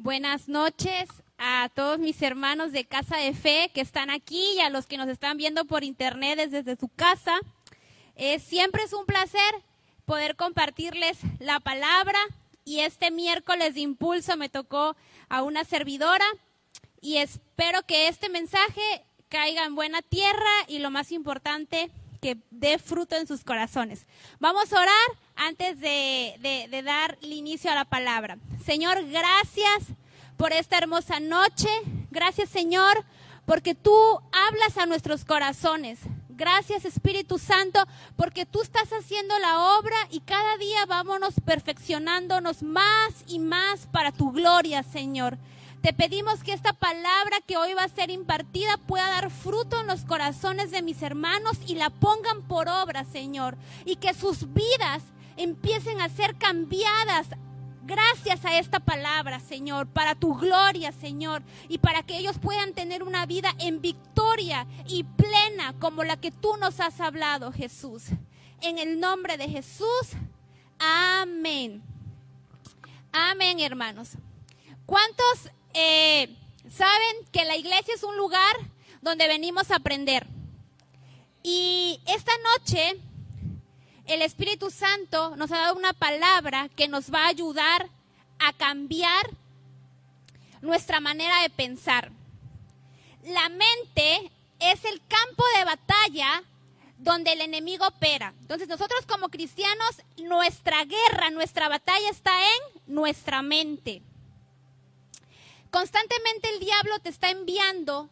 Buenas noches a todos mis hermanos de Casa de Fe que están aquí y a los que nos están viendo por internet desde su casa. Eh, siempre es un placer poder compartirles la palabra y este miércoles de impulso me tocó a una servidora y espero que este mensaje caiga en buena tierra y lo más importante, que dé fruto en sus corazones. Vamos a orar antes de, dar el inicio a la palabra. Señor, gracias por esta hermosa noche. Gracias, Señor, porque tú hablas a nuestros corazones. Gracias Espíritu Santo, porque tú estás haciendo la obra y cada día vámonos perfeccionándonos más y más para tu gloria, Señor. Te pedimos que esta palabra que hoy va a ser impartida pueda dar fruto en los corazones de mis hermanos y la pongan por obra, Señor, y que sus vidas empiecen a ser cambiadas gracias a esta palabra, Señor, para tu gloria, Señor, y para que ellos puedan tener una vida en victoria y plena como la que tú nos has hablado, Jesús. En el nombre de Jesús, amén. Amén, hermanos. ¿Cuántos eh, saben que la iglesia es un lugar donde venimos a aprender? Y esta noche el Espíritu Santo nos ha dado una palabra que nos va a ayudar a cambiar nuestra manera de pensar. La mente es el campo de batalla donde el enemigo opera. Entonces nosotros como cristianos, nuestra guerra, nuestra batalla está en nuestra mente. Constantemente el diablo te está enviando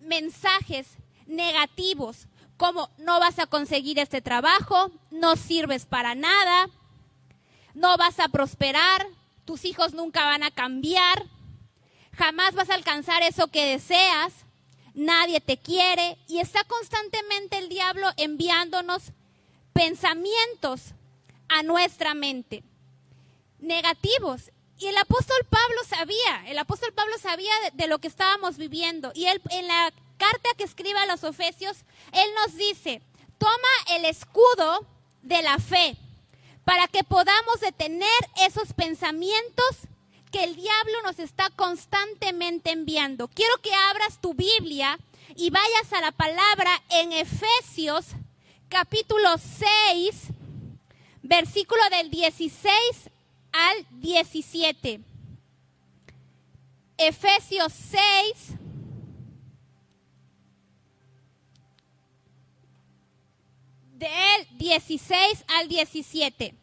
mensajes negativos, como no vas a conseguir este trabajo, no sirves para nada, no vas a prosperar, tus hijos nunca van a cambiar, jamás vas a alcanzar eso que deseas, nadie te quiere. Y está constantemente el diablo enviándonos pensamientos a nuestra mente. Negativos. Y el apóstol Pablo sabía, el apóstol Pablo sabía de, de, lo que estábamos viviendo. Y él en la carta que escribe a los Efesios, Él nos dice, toma el escudo de la fe para que podamos detener esos pensamientos que el diablo nos está constantemente enviando. Quiero que abras tu Biblia y vayas a la palabra en Efesios capítulo 6, versículo del 16 al 17. Efesios 6, del 16 al 17.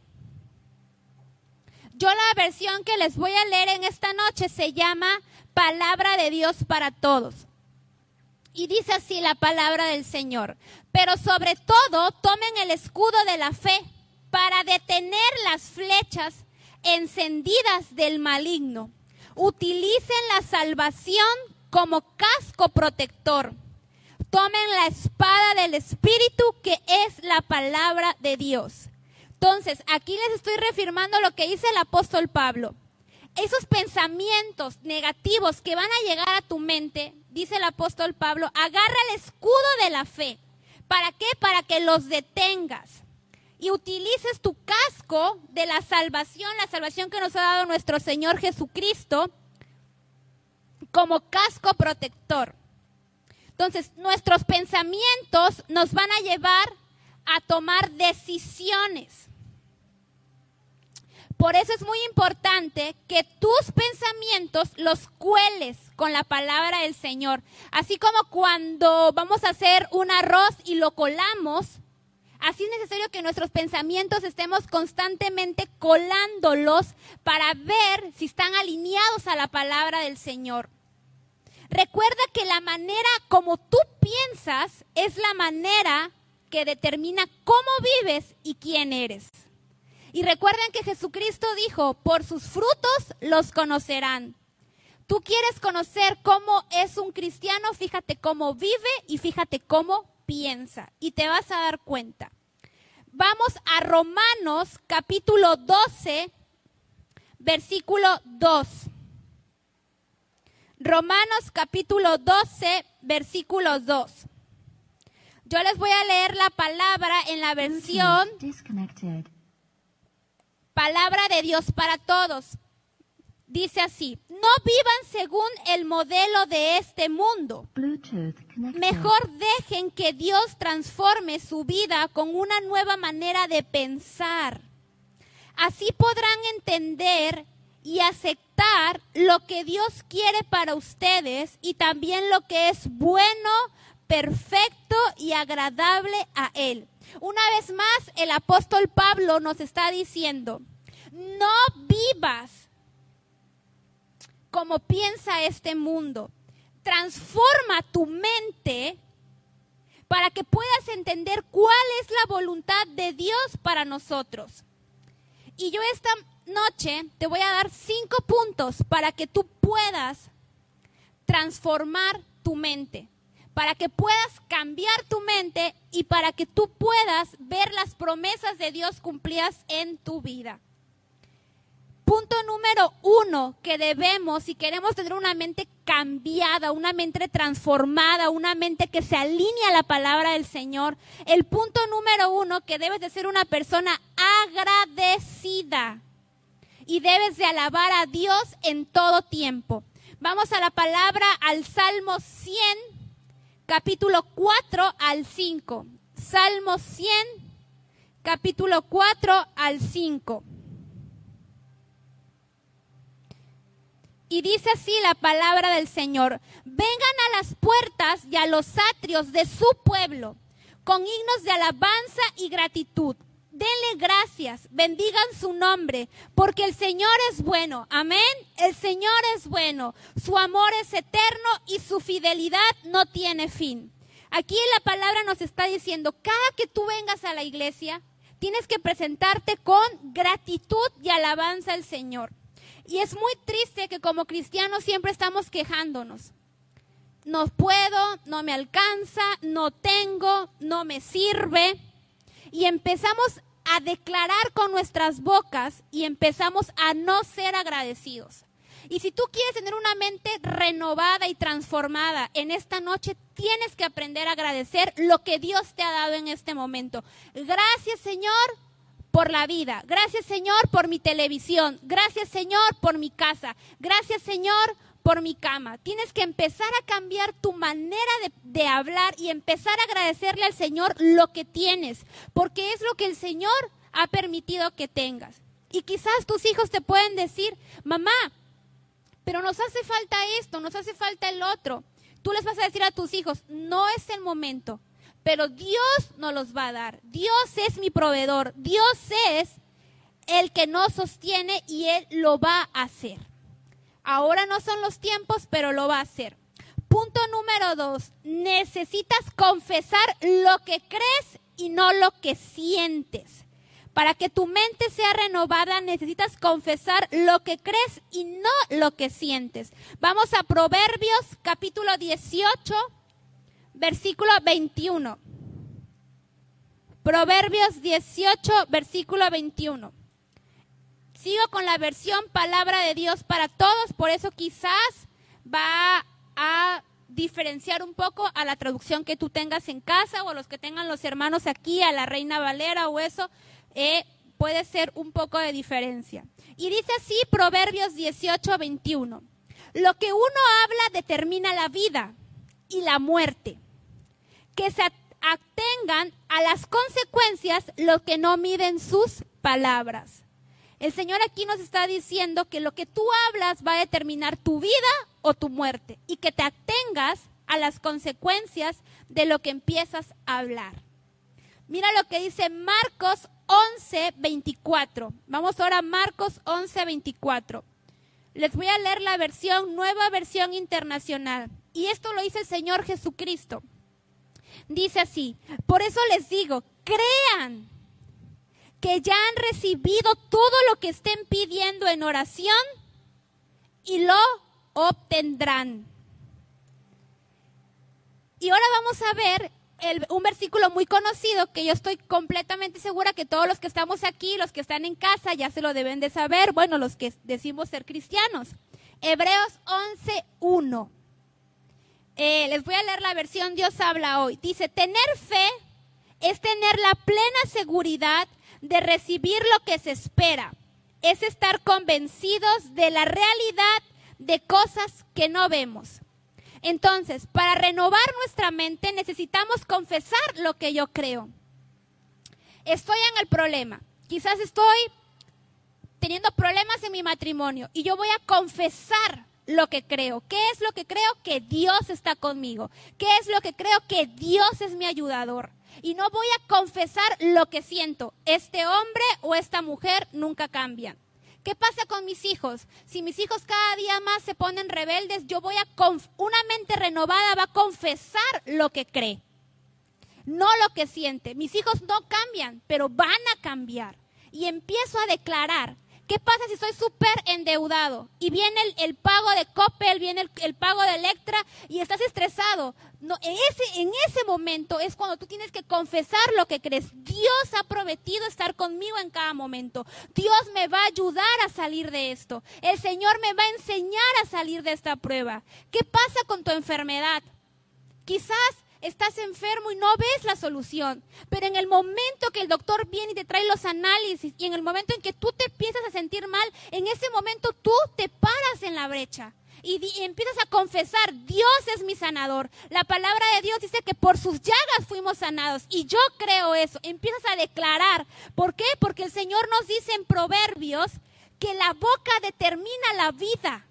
Yo la versión que les voy a leer en esta noche se llama Palabra de Dios para Todos. Y dice así la palabra del Señor. Pero sobre todo tomen el escudo de la fe para detener las flechas encendidas del maligno. Utilicen la salvación como casco protector tomen la espada del Espíritu que es la palabra de Dios. Entonces, aquí les estoy reafirmando lo que dice el apóstol Pablo. Esos pensamientos negativos que van a llegar a tu mente, dice el apóstol Pablo, agarra el escudo de la fe. ¿Para qué? Para que los detengas y utilices tu casco de la salvación, la salvación que nos ha dado nuestro Señor Jesucristo, como casco protector. Entonces, nuestros pensamientos nos van a llevar a tomar decisiones. Por eso es muy importante que tus pensamientos los cueles con la palabra del Señor. Así como cuando vamos a hacer un arroz y lo colamos, así es necesario que nuestros pensamientos estemos constantemente colándolos para ver si están alineados a la palabra del Señor. Recuerda que la manera como tú piensas es la manera que determina cómo vives y quién eres. Y recuerden que Jesucristo dijo, por sus frutos los conocerán. Tú quieres conocer cómo es un cristiano, fíjate cómo vive y fíjate cómo piensa. Y te vas a dar cuenta. Vamos a Romanos capítulo 12, versículo 2. Romanos capítulo 12, versículo 2. Yo les voy a leer la palabra en la versión Palabra de Dios para todos. dice así, no vivan según el modelo de este mundo. Mejor dejen que Dios transforme su vida con una nueva manera de pensar. Así podrán entender y aceptar lo que Dios quiere para ustedes y también lo que es bueno, perfecto y agradable a Él. Una vez más, el apóstol Pablo nos está diciendo, no vivas como piensa este mundo. Transforma tu mente para que puedas entender cuál es la voluntad de Dios para nosotros. Y yo esta noche te voy a dar cinco puntos para que tú puedas transformar tu mente, para que puedas cambiar tu mente y para que tú puedas ver las promesas de Dios cumplidas en tu vida. Punto número uno que debemos, si queremos tener una mente cambiada, una mente transformada, una mente que se alinea a la palabra del Señor, el punto número uno que debes de ser una persona agradecida y debes de alabar a Dios en todo tiempo. Vamos a la palabra al Salmo 100, capítulo 4 al 5. Salmo 100, capítulo 4 al 5. Y dice así la palabra del Señor, vengan a las puertas y a los atrios de su pueblo, con himnos de alabanza y gratitud. Denle gracias, bendigan su nombre, porque el Señor es bueno. Amén. El Señor es bueno. Su amor es eterno y su fidelidad no tiene fin. Aquí la palabra nos está diciendo, cada que tú vengas a la iglesia, tienes que presentarte con gratitud y alabanza al Señor. Y es muy triste que como cristianos siempre estamos quejándonos. No puedo, no me alcanza, no tengo, no me sirve. Y empezamos a declarar con nuestras bocas y empezamos a no ser agradecidos. Y si tú quieres tener una mente renovada y transformada en esta noche, tienes que aprender a agradecer lo que Dios te ha dado en este momento. Gracias Señor por la vida. Gracias Señor por mi televisión. Gracias Señor por mi casa. Gracias Señor por mi cama. Tienes que empezar a cambiar tu manera de, de, hablar y empezar a agradecerle al Señor lo que tienes, porque es lo que el Señor ha permitido que tengas. Y quizás tus hijos te pueden decir, mamá, pero nos hace falta esto, nos hace falta el otro. Tú les vas a decir a tus hijos, no es el momento, pero Dios nos los va a dar. Dios es mi proveedor. Dios es el que nos sostiene y Él lo va a hacer. Ahora no son los tiempos, pero lo va a hacer. Punto número dos, necesitas confesar lo que crees y no lo que sientes. Para que tu mente sea renovada necesitas confesar lo que crees y no lo que sientes. Vamos a Proverbios capítulo 18, versículo 21. Proverbios 18, versículo 21. Sigo con la versión palabra de Dios para todos, por eso quizás va a diferenciar un poco a la traducción que tú tengas en casa o a los que tengan los hermanos aquí, a la Reina Valera o eso, eh, puede ser un poco de diferencia. Y dice así Proverbios 18, 21. Lo que uno habla determina la vida y la muerte. Que se atengan a las consecuencias los que no miden sus palabras. El Señor aquí nos está diciendo que lo que tú hablas va a determinar tu vida o tu muerte y que te atengas a las consecuencias de lo que empiezas a hablar. Mira lo que dice Marcos 11, 24. Vamos ahora a Marcos 11, 24. Les voy a leer la versión, nueva versión internacional. Y esto lo dice el Señor Jesucristo. Dice así, por eso les digo, crean que ya han recibido todo lo que estén pidiendo en oración y lo obtendrán. Y ahora vamos a ver un versículo muy conocido que yo estoy completamente segura que todos los que estamos aquí, los que están en casa, ya se lo deben de saber, bueno, los que decimos ser cristianos. Hebreos 11.1. Eh, les voy a leer la versión Dios habla hoy. Dice, tener fe es tener la plena seguridad de recibir lo que se espera, es estar convencidos de la realidad de cosas que no vemos. Entonces, para renovar nuestra mente necesitamos confesar lo que yo creo. Estoy en el problema. Quizás estoy teniendo problemas en mi matrimonio y yo voy a confesar lo que creo. ¿Qué es lo que creo? Que Dios está conmigo. ¿Qué es lo que creo? Que Dios es mi ayudador. Y no voy a confesar lo que siento. Este hombre o esta mujer nunca cambian. ¿Qué pasa con mis hijos? Si mis hijos cada día más se ponen rebeldes, yo voy a una mente renovada va a confesar lo que cree, no lo que siente. Mis hijos no cambian, pero van a cambiar. Y empiezo a declarar, ¿Qué pasa si estoy súper endeudado y viene el, pago de Coppel, viene el, pago de Electra y estás estresado? No, en, ese, en ese momento es cuando tú tienes que confesar lo que crees. Dios ha prometido estar conmigo en cada momento. Dios me va a ayudar a salir de esto. El Señor me va a enseñar a salir de esta prueba. ¿Qué pasa con tu enfermedad? Quizás estás enfermo y no ves la solución. Pero en el momento que el doctor viene y te trae los análisis y en el momento en que tú te empiezas a sentir mal, en ese momento tú te paras en la brecha. Y, empiezas a confesar, Dios es mi sanador. La palabra de Dios dice que por sus llagas fuimos sanados. Y yo creo eso. Empiezas a declarar. ¿Por qué? Porque el Señor nos dice en Proverbios que la boca determina la vida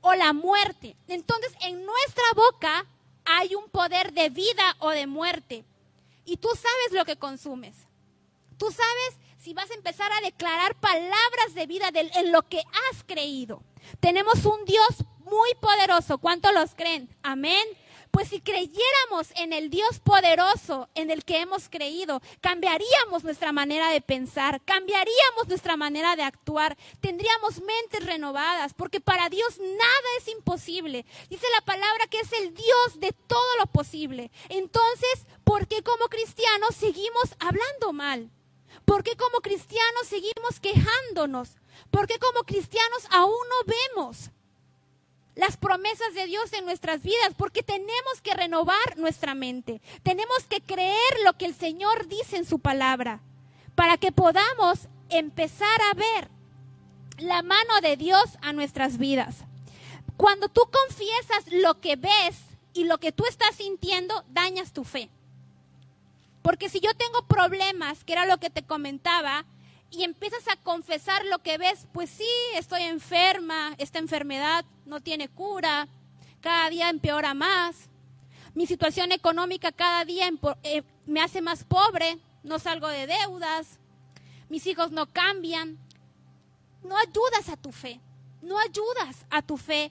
o la muerte. Entonces, en nuestra boca hay un poder de vida o de muerte. Y tú sabes lo que consumes. Tú sabes si vas a empezar a declarar palabras de vida en lo que has creído. Tenemos un Dios muy poderoso. ¿Cuántos los creen? Amén. Pues si creyéramos en el Dios poderoso en el que hemos creído, cambiaríamos nuestra manera de pensar, cambiaríamos nuestra manera de actuar, tendríamos mentes renovadas, porque para Dios nada es imposible. Dice la palabra que es el Dios de todo lo posible. Entonces, ¿por qué como cristianos seguimos hablando mal? ¿Por qué como cristianos seguimos quejándonos? ¿Por qué como cristianos aún no vemos? Las promesas de Dios en nuestras vidas, porque tenemos que renovar nuestra mente. Tenemos que creer lo que el Señor dice en su palabra, para que podamos empezar a ver la mano de Dios a nuestras vidas. Cuando tú confiesas lo que ves y lo que tú estás sintiendo, dañas tu fe. Porque si yo tengo problemas, que era lo que te comentaba, y empiezas a confesar lo que ves, pues sí, estoy enferma, esta enfermedad no tiene cura, cada día empeora más, mi situación económica cada día eh, me hace más pobre, no salgo de deudas, mis hijos no cambian, no ayudas a tu fe, no ayudas a tu fe.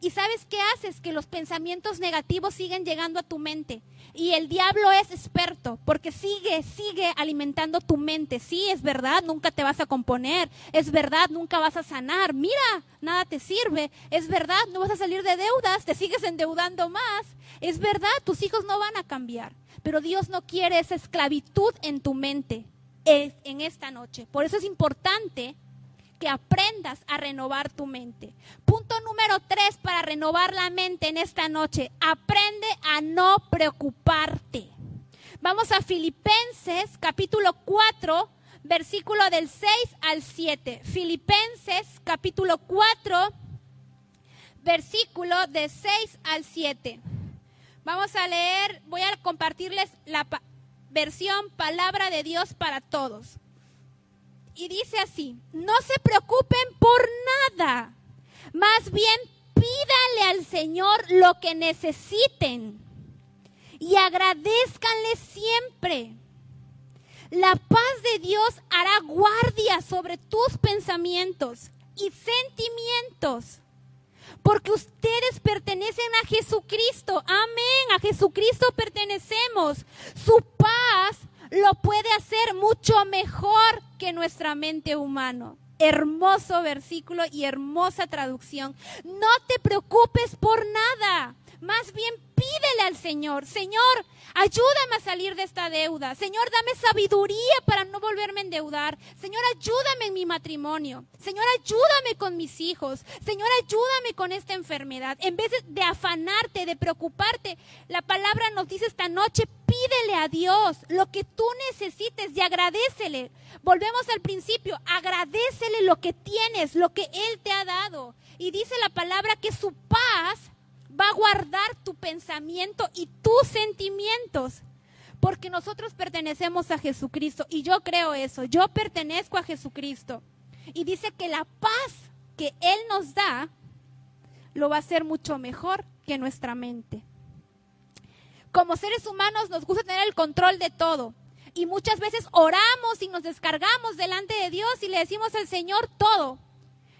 ¿Y sabes qué haces? Que los pensamientos negativos siguen llegando a tu mente y el diablo es experto porque sigue, sigue alimentando tu mente. Sí, es verdad, nunca te vas a componer. Es verdad, nunca vas a sanar. Mira, nada te sirve. Es verdad, no vas a salir de deudas, te sigues endeudando más. Es verdad, tus hijos no van a cambiar. Pero Dios no quiere esa esclavitud en tu mente en esta noche. Por eso es importante que aprendas a renovar tu mente. Punto número tres para renovar la mente en esta noche. Aprende a no preocuparte. Vamos a Filipenses capítulo 4, versículo del 6 al 7. Filipenses capítulo 4, versículo de 6 al 7. Vamos a leer, voy a compartirles la versión palabra de Dios para todos y dice así, no se preocupen por nada, más bien pídale al Señor lo que necesiten y agradezcanle siempre. La paz de Dios hará guardia sobre tus pensamientos y sentimientos, porque ustedes pertenecen a Jesucristo. Amén, a Jesucristo pertenecemos. Su paz lo puede hacer mucho mejor que nuestra mente humana. Hermoso versículo y hermosa traducción. No te preocupes por nada, Más bien pídele al Señor, Señor, ayúdame a salir de esta deuda. Señor, dame sabiduría para no volverme a endeudar. Señor, ayúdame en mi matrimonio. Señor, ayúdame con mis hijos. Señor, ayúdame con esta enfermedad. En vez de afanarte, de preocuparte, la palabra nos dice esta noche, pídele a Dios lo que tú necesites y agradecele. Volvemos al principio, agradecele lo que tienes, lo que Él te ha dado. Y dice la palabra que su paz va a guardar tu pensamiento y tus sentimientos. Porque nosotros pertenecemos a Jesucristo y yo creo eso, yo pertenezco a Jesucristo. Y dice que la paz que Él nos da lo va a hacer mucho mejor que nuestra mente. Como seres humanos nos gusta tener el control de todo. Y muchas veces oramos y nos descargamos delante de Dios y le decimos al Señor todo.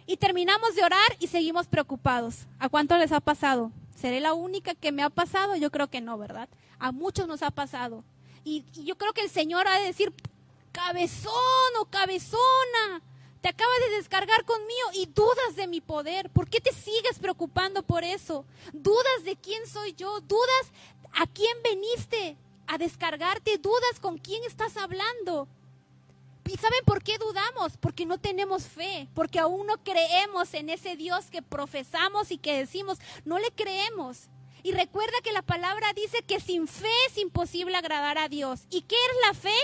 Y terminamos de orar y seguimos preocupados. ¿A cuánto les ha pasado? ¿Seré la única que me ha pasado? Yo creo que no, ¿verdad? A muchos nos ha pasado. Y, yo creo que el Señor ha de decir, cabezón o cabezona, te acaba de descargar conmigo y dudas de mi poder. ¿Por qué te sigues preocupando por eso? Dudas de quién soy yo, dudas a quién veniste a descargarte, dudas con quién estás hablando. ¿Y saben por qué dudamos? Porque no tenemos fe, porque aún no creemos en ese Dios que profesamos y que decimos, no le creemos. Y recuerda que la palabra dice que sin fe es imposible agradar a Dios. ¿Y qué es la fe?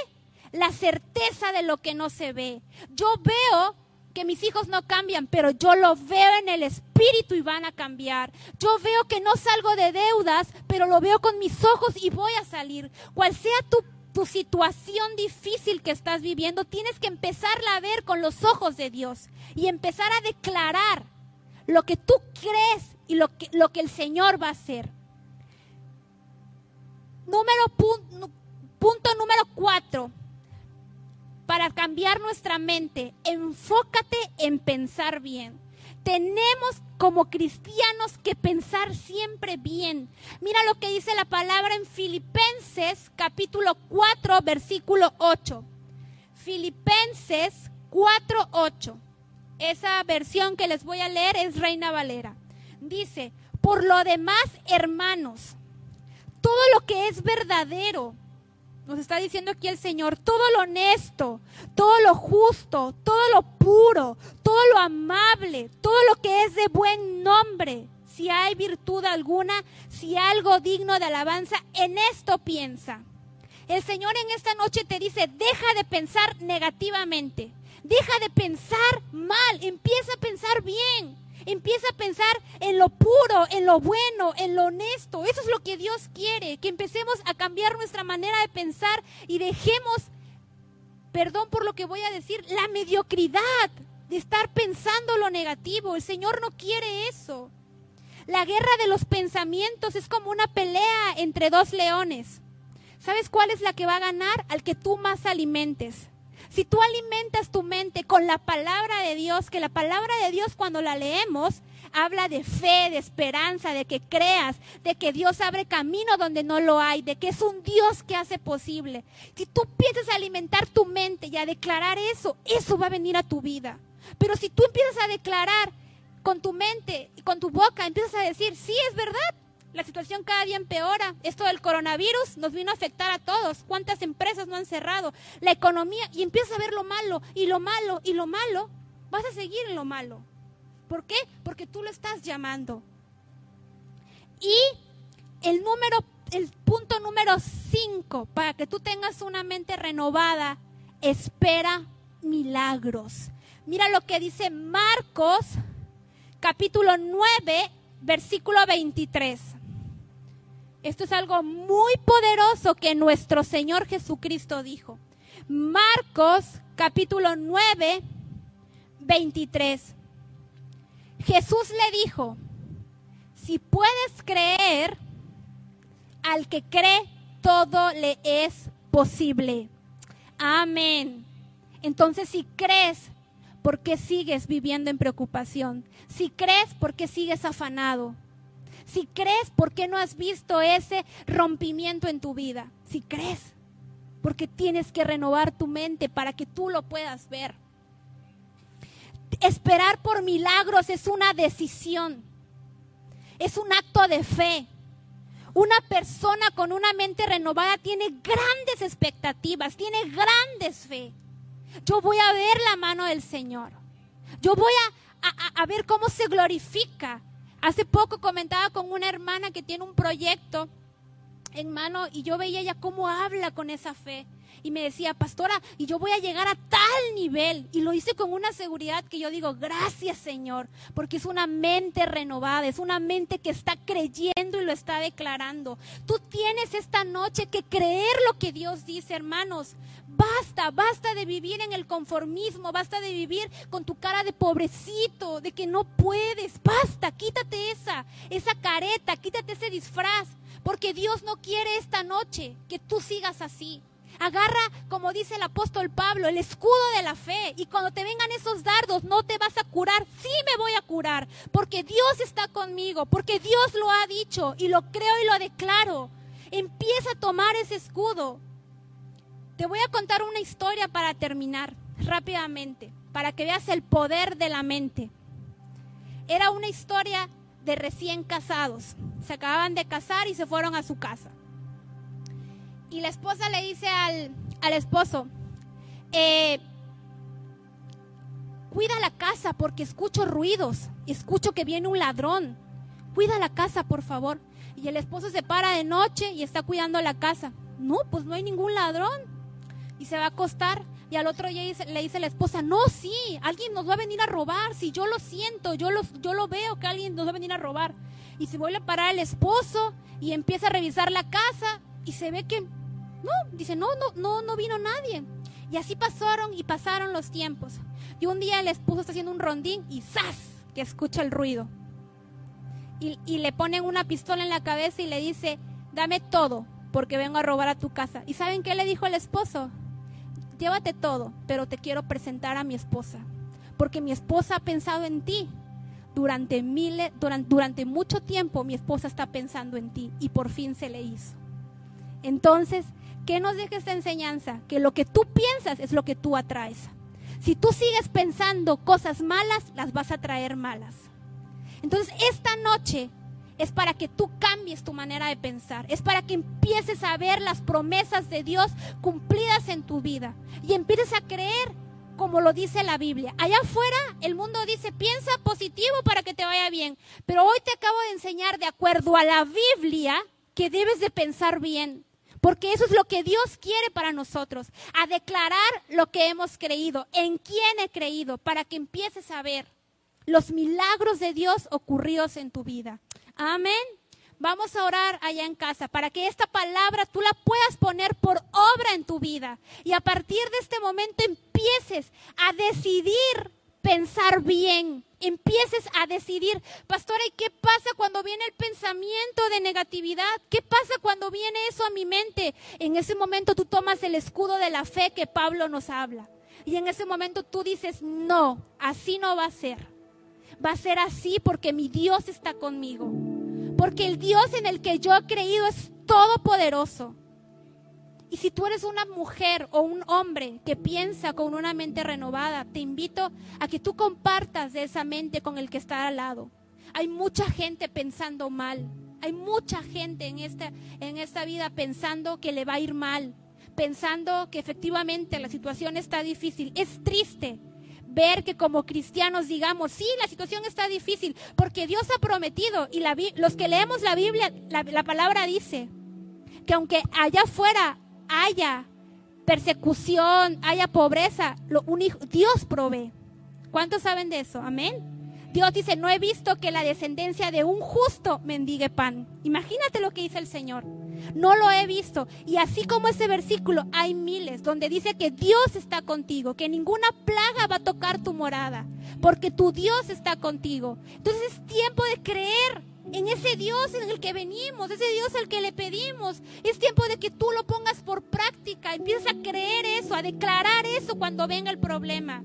La certeza de lo que no se ve. Yo veo que mis hijos no cambian, pero yo lo veo en el espíritu y van a cambiar. Yo veo que no salgo de deudas, pero lo veo con mis ojos y voy a salir. Cual sea tu tu situación difícil que estás viviendo, tienes que empezarla a ver con los ojos de Dios y empezar a declarar lo que tú crees y lo que, lo que el Señor va a hacer. Número, punto número cuatro. Para cambiar nuestra mente, enfócate en pensar bien tenemos como cristianos que pensar siempre bien. Mira lo que dice la palabra en Filipenses capítulo 4 versículo 8. Filipenses 4, 8. Esa versión que les voy a leer es Reina Valera. Dice, por lo demás, hermanos, todo lo que es verdadero, nos está diciendo aquí el Señor, todo lo honesto, todo lo justo, todo lo puro, todo lo amable, todo lo que es de buen nombre, si hay virtud alguna, si algo digno de alabanza, en esto piensa. El Señor en esta noche te dice, deja de pensar negativamente, deja de pensar mal, empieza a pensar bien. Empieza a pensar en lo puro, en lo bueno, en lo honesto. Eso es lo que Dios quiere, que empecemos a cambiar nuestra manera de pensar y dejemos, perdón por lo que voy a decir, la mediocridad de estar pensando lo negativo. El Señor no quiere eso. La guerra de los pensamientos es como una pelea entre dos leones. ¿Sabes cuál es la que va a ganar? Al que tú más alimentes. Si tú alimentas tu mente con la palabra de Dios, que la palabra de Dios cuando la leemos habla de fe, de esperanza, de que creas, de que Dios abre camino donde no lo hay, de que es un Dios que hace posible. Si tú empiezas a alimentar tu mente y a declarar eso, eso va a venir a tu vida. Pero si tú empiezas a declarar con tu mente y con tu boca, empiezas a decir, sí, es verdad, la situación cada día empeora. Esto del coronavirus nos vino a afectar a todos. ¿Cuántas empresas no han cerrado? La economía. Y empiezas a ver lo malo y lo malo y lo malo. Vas a seguir en lo malo. ¿Por qué? Porque tú lo estás llamando. Y el número, el punto número 5, para que tú tengas una mente renovada, espera milagros. Mira lo que dice Marcos, capítulo 9, versículo 23. Esto es algo muy poderoso que nuestro Señor Jesucristo dijo. Marcos capítulo 9, 23. Jesús le dijo, si puedes creer, al que cree, todo le es posible. Amén. Entonces, si crees, ¿por qué sigues viviendo en preocupación? Si crees, ¿por qué sigues afanado? Si crees, ¿por qué no has visto ese rompimiento en tu vida? Si crees, porque tienes que renovar tu mente para que tú lo puedas ver. Esperar por milagros es una decisión, es un acto de fe. Una persona con una mente renovada tiene grandes expectativas, tiene grandes fe. Yo voy a ver la mano del Señor. Yo voy a, a ver cómo se glorifica. Hace poco comentaba con una hermana que tiene un proyecto en mano y yo veía ella cómo habla con esa fe y me decía, pastora, y yo voy a llegar a tal nivel. Y lo hice con una seguridad que yo digo, gracias Señor, porque es una mente renovada, es una mente que está creyendo y lo está declarando. Tú tienes esta noche que creer lo que Dios dice, hermanos. Basta, basta de vivir en el conformismo, basta de vivir con tu cara de pobrecito, de que no puedes. Basta, quítate esa, esa careta, quítate ese disfraz, porque Dios no quiere esta noche que tú sigas así. Agarra, como dice el apóstol Pablo, el escudo de la fe. Y cuando te vengan esos dardos, no te vas a curar. Sí me voy a curar. Porque Dios está conmigo. Porque Dios lo ha dicho. Y lo creo y lo declaro. Empieza a tomar ese escudo. Te voy a contar una historia para terminar rápidamente. Para que veas el poder de la mente. Era una historia de recién casados. Se acababan de casar y se fueron a su casa y la esposa le dice al, esposo, eh, cuida la casa porque escucho ruidos, escucho que viene un ladrón, cuida la casa por favor. Y el esposo se para de noche y está cuidando la casa. No, pues no hay ningún ladrón. Y se va a acostar. Y al otro día le dice la esposa, no, sí, alguien nos va a venir a robar. Si yo lo siento, yo lo, yo lo veo que alguien nos va a venir a robar. Y se vuelve a parar el esposo y empieza a revisar la casa y se ve que no, dice, no, no, no, no vino nadie. Y así pasaron y pasaron los tiempos. Y un día el esposo está haciendo un rondín y ¡zas! que escucha el ruido. Y, y, le ponen una pistola en la cabeza y le dice, dame todo, porque vengo a robar a tu casa. ¿Y saben qué le dijo el esposo? Llévate todo, pero te quiero presentar a mi esposa, porque mi esposa ha pensado en ti. Durante, miles, durante, durante mucho tiempo mi esposa está pensando en ti y por fin se le hizo. Entonces, ¿Qué nos deja esta enseñanza? Que lo que tú piensas es lo que tú atraes. Si tú sigues pensando cosas malas, las vas a traer malas. Entonces, esta noche es para que tú cambies tu manera de pensar. Es para que empieces a ver las promesas de Dios cumplidas en tu vida. Y empieces a creer como lo dice la Biblia. Allá afuera el mundo dice, piensa positivo para que te vaya bien. Pero hoy te acabo de enseñar de acuerdo a la Biblia que debes de pensar bien. Porque eso es lo que Dios quiere para nosotros, a declarar lo que hemos creído, en quién he creído, para que empieces a ver los milagros de Dios ocurridos en tu vida. Amén. Vamos a orar allá en casa para que esta palabra tú la puedas poner por obra en tu vida y a partir de este momento empieces a decidir pensar bien, empieces a decidir, pastora, ¿y qué pasa cuando viene el pensamiento de negatividad? ¿Qué pasa cuando viene eso a mi mente? En ese momento tú tomas el escudo de la fe que Pablo nos habla. Y en ese momento tú dices, no, así no va a ser. Va a ser así porque mi Dios está conmigo. Porque el Dios en el que yo he creído es todopoderoso. Y si tú eres una mujer o un hombre que piensa con una mente renovada, te invito a que tú compartas esa mente con el que está al lado. Hay mucha gente pensando mal. Hay mucha gente en esta, en esta vida pensando que le va a ir mal, pensando que efectivamente la situación está difícil. Es triste ver que como cristianos digamos, sí, la situación está difícil, porque Dios ha prometido, y la, los que leemos la Biblia, la, la palabra dice, que aunque allá afuera haya persecución, haya pobreza, lo Dios provee. ¿Cuántos saben de eso? Amén. Dios dice, no he visto que la descendencia de un justo mendigue pan. Imagínate lo que dice el Señor. No lo he visto. Y así como ese versículo, hay miles donde dice que Dios está contigo, que ninguna plaga va a tocar tu morada, porque tu Dios está contigo. Entonces es tiempo de creer en ese Dios en el que venimos, ese Dios al que le pedimos. Es tiempo de que tú lo pongas por práctica, empieces a creer eso, a declarar eso cuando venga el problema.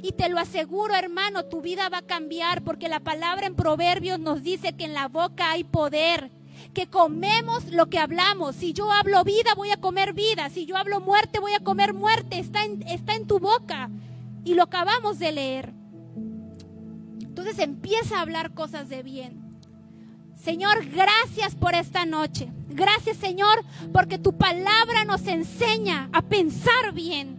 Y te lo aseguro, hermano, tu vida va a cambiar porque la palabra en Proverbios nos dice que en la boca hay poder, que comemos lo que hablamos. Si yo hablo vida, voy a comer vida. Si yo hablo muerte, voy a comer muerte. Está en, está en tu boca. Y lo acabamos de leer. Entonces empieza a hablar cosas de bien Señor, gracias por esta noche. Gracias, Señor, porque tu palabra nos enseña a pensar bien.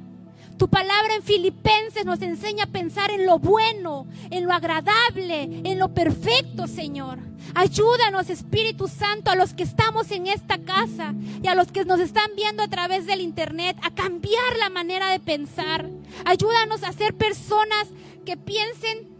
Tu palabra en Filipenses nos enseña a pensar en lo bueno, en lo agradable, en lo perfecto, Señor. Ayúdanos, Espíritu Santo, a los que estamos en esta casa y a los que nos están viendo a través del Internet, a cambiar la manera de pensar. Ayúdanos a ser personas que piensen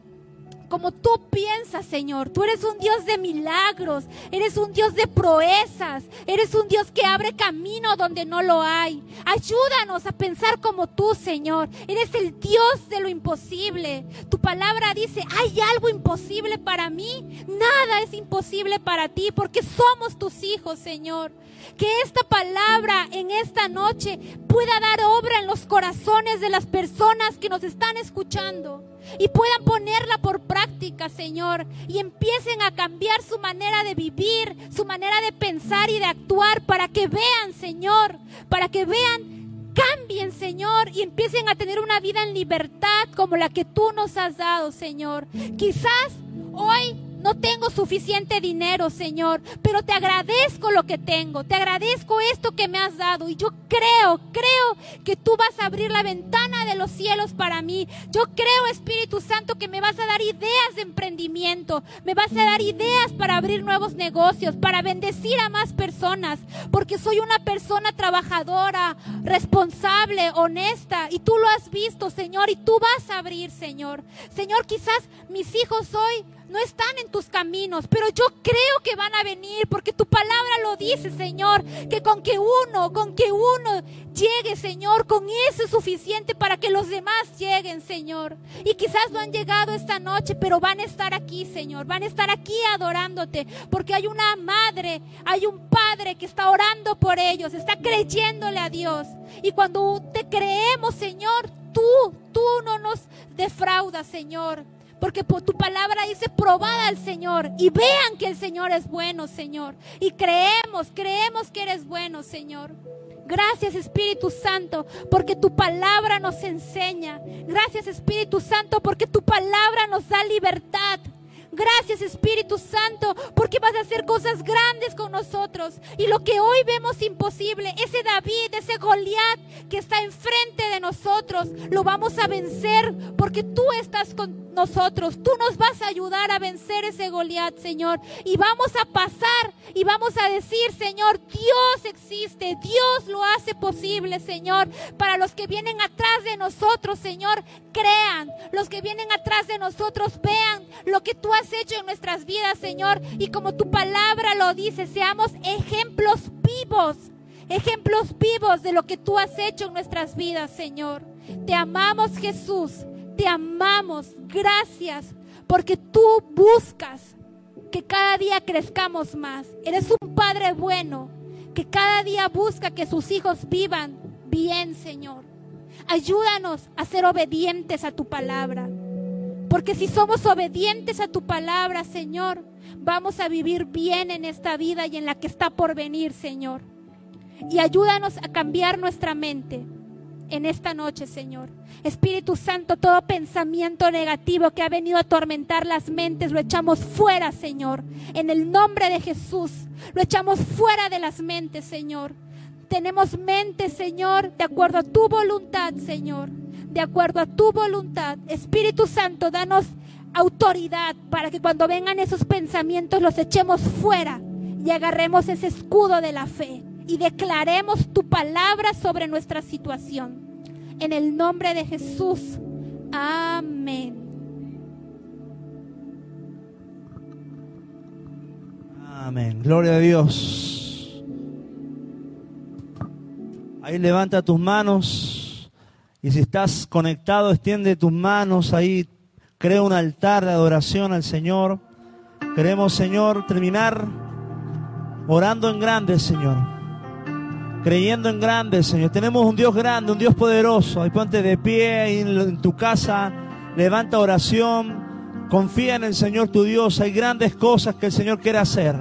como tú piensas, Señor. Tú eres un Dios de milagros, eres un Dios de proezas, eres un Dios que abre camino donde no lo hay. Ayúdanos a pensar como tú, Señor. Eres el Dios de lo imposible. Tu palabra dice, hay algo imposible para mí. Nada es imposible para ti porque somos tus hijos, Señor. Que esta palabra en esta noche pueda dar obra en los corazones de las personas que nos están escuchando y puedan ponerla por práctica, Señor, y empiecen a cambiar su manera de vivir, su manera de pensar y de actuar para que vean, Señor, para que vean, cambien, Señor, y empiecen a tener una vida en libertad como la que tú nos has dado, Señor. Quizás hoy no tengo suficiente dinero, Señor, pero te agradezco lo que tengo. Te agradezco esto que me has dado. Y yo creo, creo que tú vas a abrir la ventana de los cielos para mí. Yo creo, Espíritu Santo, que me vas a dar ideas de emprendimiento. Me vas a dar ideas para abrir nuevos negocios, para bendecir a más personas. Porque soy una persona trabajadora, responsable, honesta. Y tú lo has visto, Señor. Y tú vas a abrir, Señor. Señor, quizás mis hijos hoy no están en tus caminos, pero yo creo que van a venir porque tu palabra lo dice, Señor, que con que uno, con que uno llegue, Señor, con eso es suficiente para que los demás lleguen, Señor. Y quizás no han llegado esta noche, pero van a estar aquí, Señor, van a estar aquí adorándote, porque hay una madre, hay un padre que está orando por ellos, está creyéndole a Dios. Y cuando te creemos, Señor, tú, tú no nos defraudas, Señor. Porque por tu palabra dice, probada al Señor y vean que el Señor es bueno, Señor. Y creemos, creemos que eres bueno, Señor. Gracias Espíritu Santo porque tu palabra nos enseña. Gracias Espíritu Santo porque tu palabra nos da libertad. Gracias Espíritu Santo, porque vas a hacer cosas grandes con nosotros. Y lo que hoy vemos imposible, ese David, ese Goliat que está enfrente de nosotros, lo vamos a vencer porque tú estás con nosotros. Tú nos vas a ayudar a vencer ese Goliat, Señor. Y vamos a pasar y vamos a decir, Señor, Dios existe, Dios lo hace posible, Señor. Para los que vienen atrás de nosotros, Señor, crean. Los que vienen atrás de nosotros vean lo que tú has hecho en nuestras vidas, Señor. Y como tu palabra lo dice, seamos ejemplos vivos, ejemplos vivos de lo que tú has hecho en nuestras vidas, Señor. Te amamos, Jesús. Te amamos. Gracias porque tú buscas que cada día crezcamos más. Eres un Padre bueno que cada día busca que sus hijos vivan bien, Señor. Ayúdanos a ser obedientes a tu palabra. Porque si somos obedientes a tu palabra, Señor, vamos a vivir bien en esta vida y en la que está por venir, Señor. Y ayúdanos a cambiar nuestra mente en esta noche, Señor. Espíritu Santo, todo pensamiento negativo que ha venido a atormentar las mentes, lo echamos fuera, Señor. En el nombre de Jesús, lo echamos fuera de las mentes, Señor. Tenemos mente, Señor, de acuerdo a tu voluntad, Señor. De acuerdo a tu voluntad. Espíritu Santo, danos autoridad para que cuando vengan esos pensamientos los echemos fuera y agarremos ese escudo de la fe y declaremos tu palabra sobre nuestra situación. En el nombre de Jesús. Amén. Amén. Gloria a Dios. Ahí levanta tus manos. Y si estás conectado, extiende tus manos. Ahí crea un altar de adoración al Señor. Queremos, Señor, terminar orando en grande, Señor creyendo en grande, Señor. Tenemos un Dios grande, un Dios poderoso. Ponte de pie en tu casa, levanta oración, confía en el Señor tu Dios. Hay grandes cosas que el Señor quiere hacer.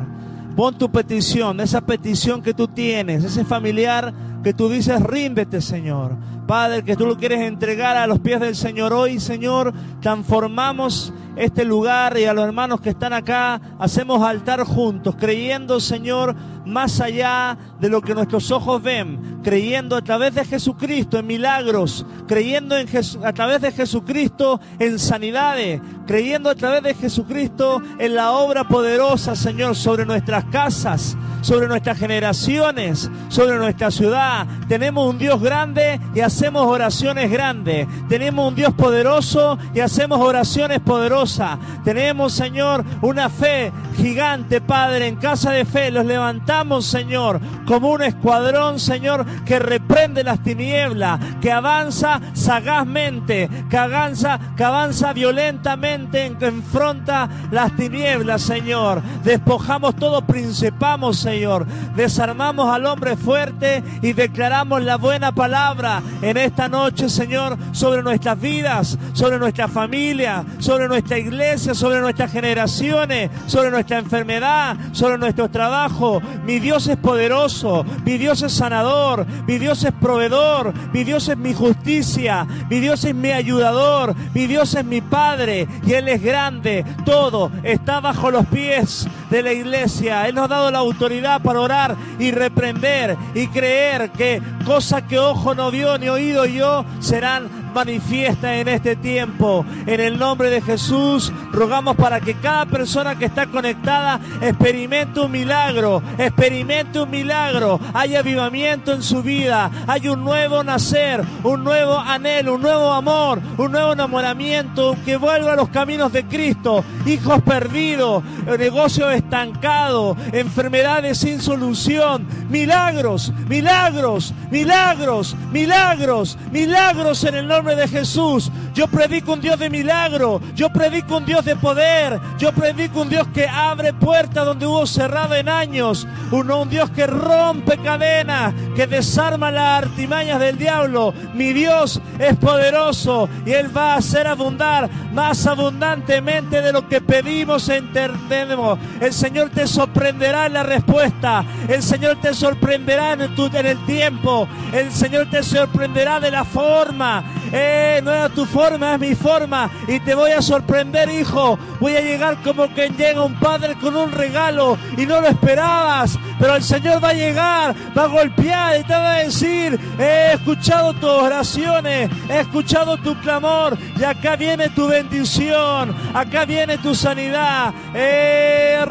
Pon tu petición, esa petición que tú tienes, ese familiar que tú dices, ríndete, Señor. Padre, que tú lo quieres entregar a los pies del Señor hoy, Señor, transformamos este lugar y a los hermanos que están acá, hacemos altar juntos, creyendo, Señor, más allá de lo que nuestros ojos ven, creyendo a través de Jesucristo en milagros, creyendo en a través de Jesucristo en sanidades, creyendo a través de Jesucristo en la obra poderosa, Señor, sobre nuestras casas, sobre nuestras generaciones, sobre nuestra ciudad. Tenemos un Dios grande y hacemos oraciones grandes. Tenemos un Dios poderoso y hacemos oraciones poderosas. Tenemos, Señor, una fe gigante, Padre, en casa de fe. Los levantamos, Señor, como un escuadrón, Señor, que reprende las tinieblas, que avanza sagazmente, que avanza, que avanza violentamente, que enfrenta las tinieblas, Señor. Despojamos todo, principamos, Señor. Desarmamos al hombre fuerte y declaramos la buena palabra en esta noche, Señor, sobre nuestras vidas, sobre nuestra familia, sobre nuestra iglesia, sobre nuestras generaciones, sobre nuestra enfermedad, sobre nuestro trabajo. Mi Dios es poderoso, mi Dios es sanador, mi Dios es proveedor, mi Dios es mi justicia, mi Dios es mi ayudador, mi Dios es mi Padre y Él es grande. Todo está bajo los pies de la iglesia. Él nos ha dado la autoridad para orar y reprender y creer que cosas que ojo no vio ni oído yo serán manifiesta en este tiempo. En el nombre de Jesús, rogamos para que cada persona que está conectada experimente un milagro, experimente un milagro, hay avivamiento en su vida, hay un nuevo nacer, un nuevo anhelo, un nuevo amor, un nuevo enamoramiento, que vuelva a los caminos de Cristo, hijos perdidos, negocios estancados, enfermedades sin solución, milagros, milagros, milagros, milagros, milagros en el nombre de Jesús. Yo predico un Dios de milagro. Yo predico un Dios de poder. Yo predico un Dios que abre puertas donde hubo cerrado en años. Un, un Dios que rompe cadenas, que desarma las artimañas del diablo. Mi Dios es poderoso y Él va a hacer abundar más abundantemente de lo que pedimos e entendemos. El Señor te sorprenderá en la respuesta. El Señor te sorprenderá en, en el tiempo. El Señor te sorprenderá de la forma. Eh, no era tu forma, es mi forma. Y te voy a sorprender, hijo. Voy a llegar como quien llega un padre con un regalo y no lo esperabas. Pero el Señor va a llegar, va a golpear y te va a decir, he escuchado tus oraciones, he escuchado tu clamor y acá viene tu bendición, acá viene tu sanidad. Eh,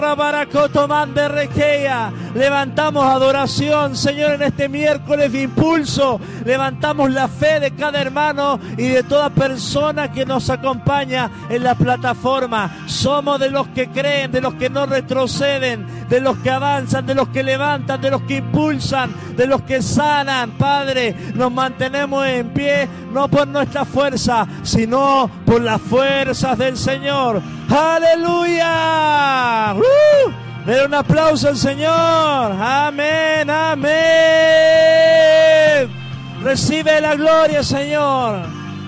de Requea. Levantamos adoración, Señor, en este miércoles de impulso. Levantamos la fe de cada hermano y de toda persona que nos acompaña en la plataforma. Somos de los que creen, de los que no retroceden, de los que avanzan, de los que levantan, de los que impulsan, de los que sanan. Padre, nos mantenemos en pie no por nuestra fuerza, sino por las fuerzas del Señor. Aleluya. ¡Uh! Un aplauso al Señor. Amén, amén. Recibe la gloria, Señor.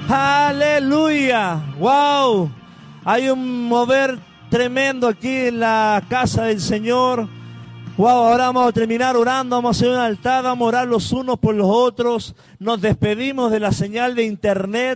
Aleluya. Wow. Hay un mover tremendo aquí en la casa del Señor. Wow, ahora vamos a terminar orando, vamos a hacer un altar, vamos a orar los unos por los otros. Nos despedimos de la señal de internet.